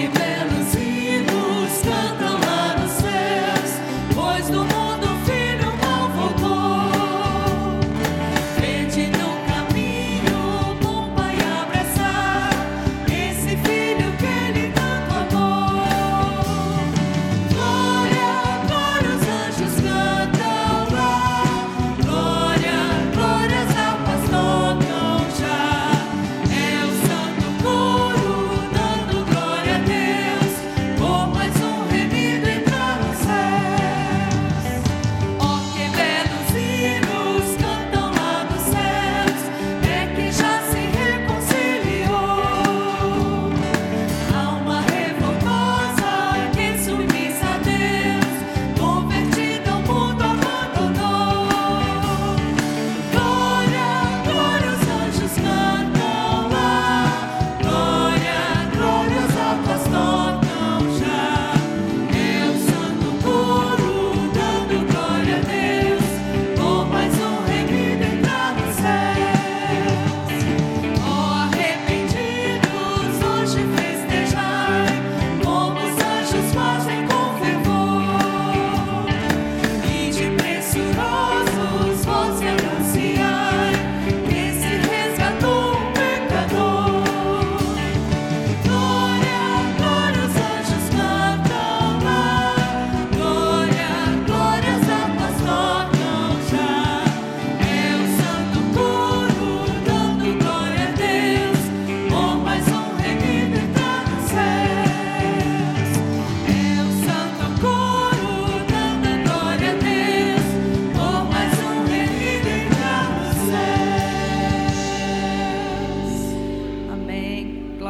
keep it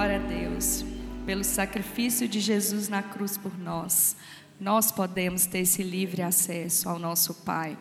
Glória a Deus pelo sacrifício de Jesus na cruz por nós. Nós podemos ter esse livre acesso ao nosso Pai.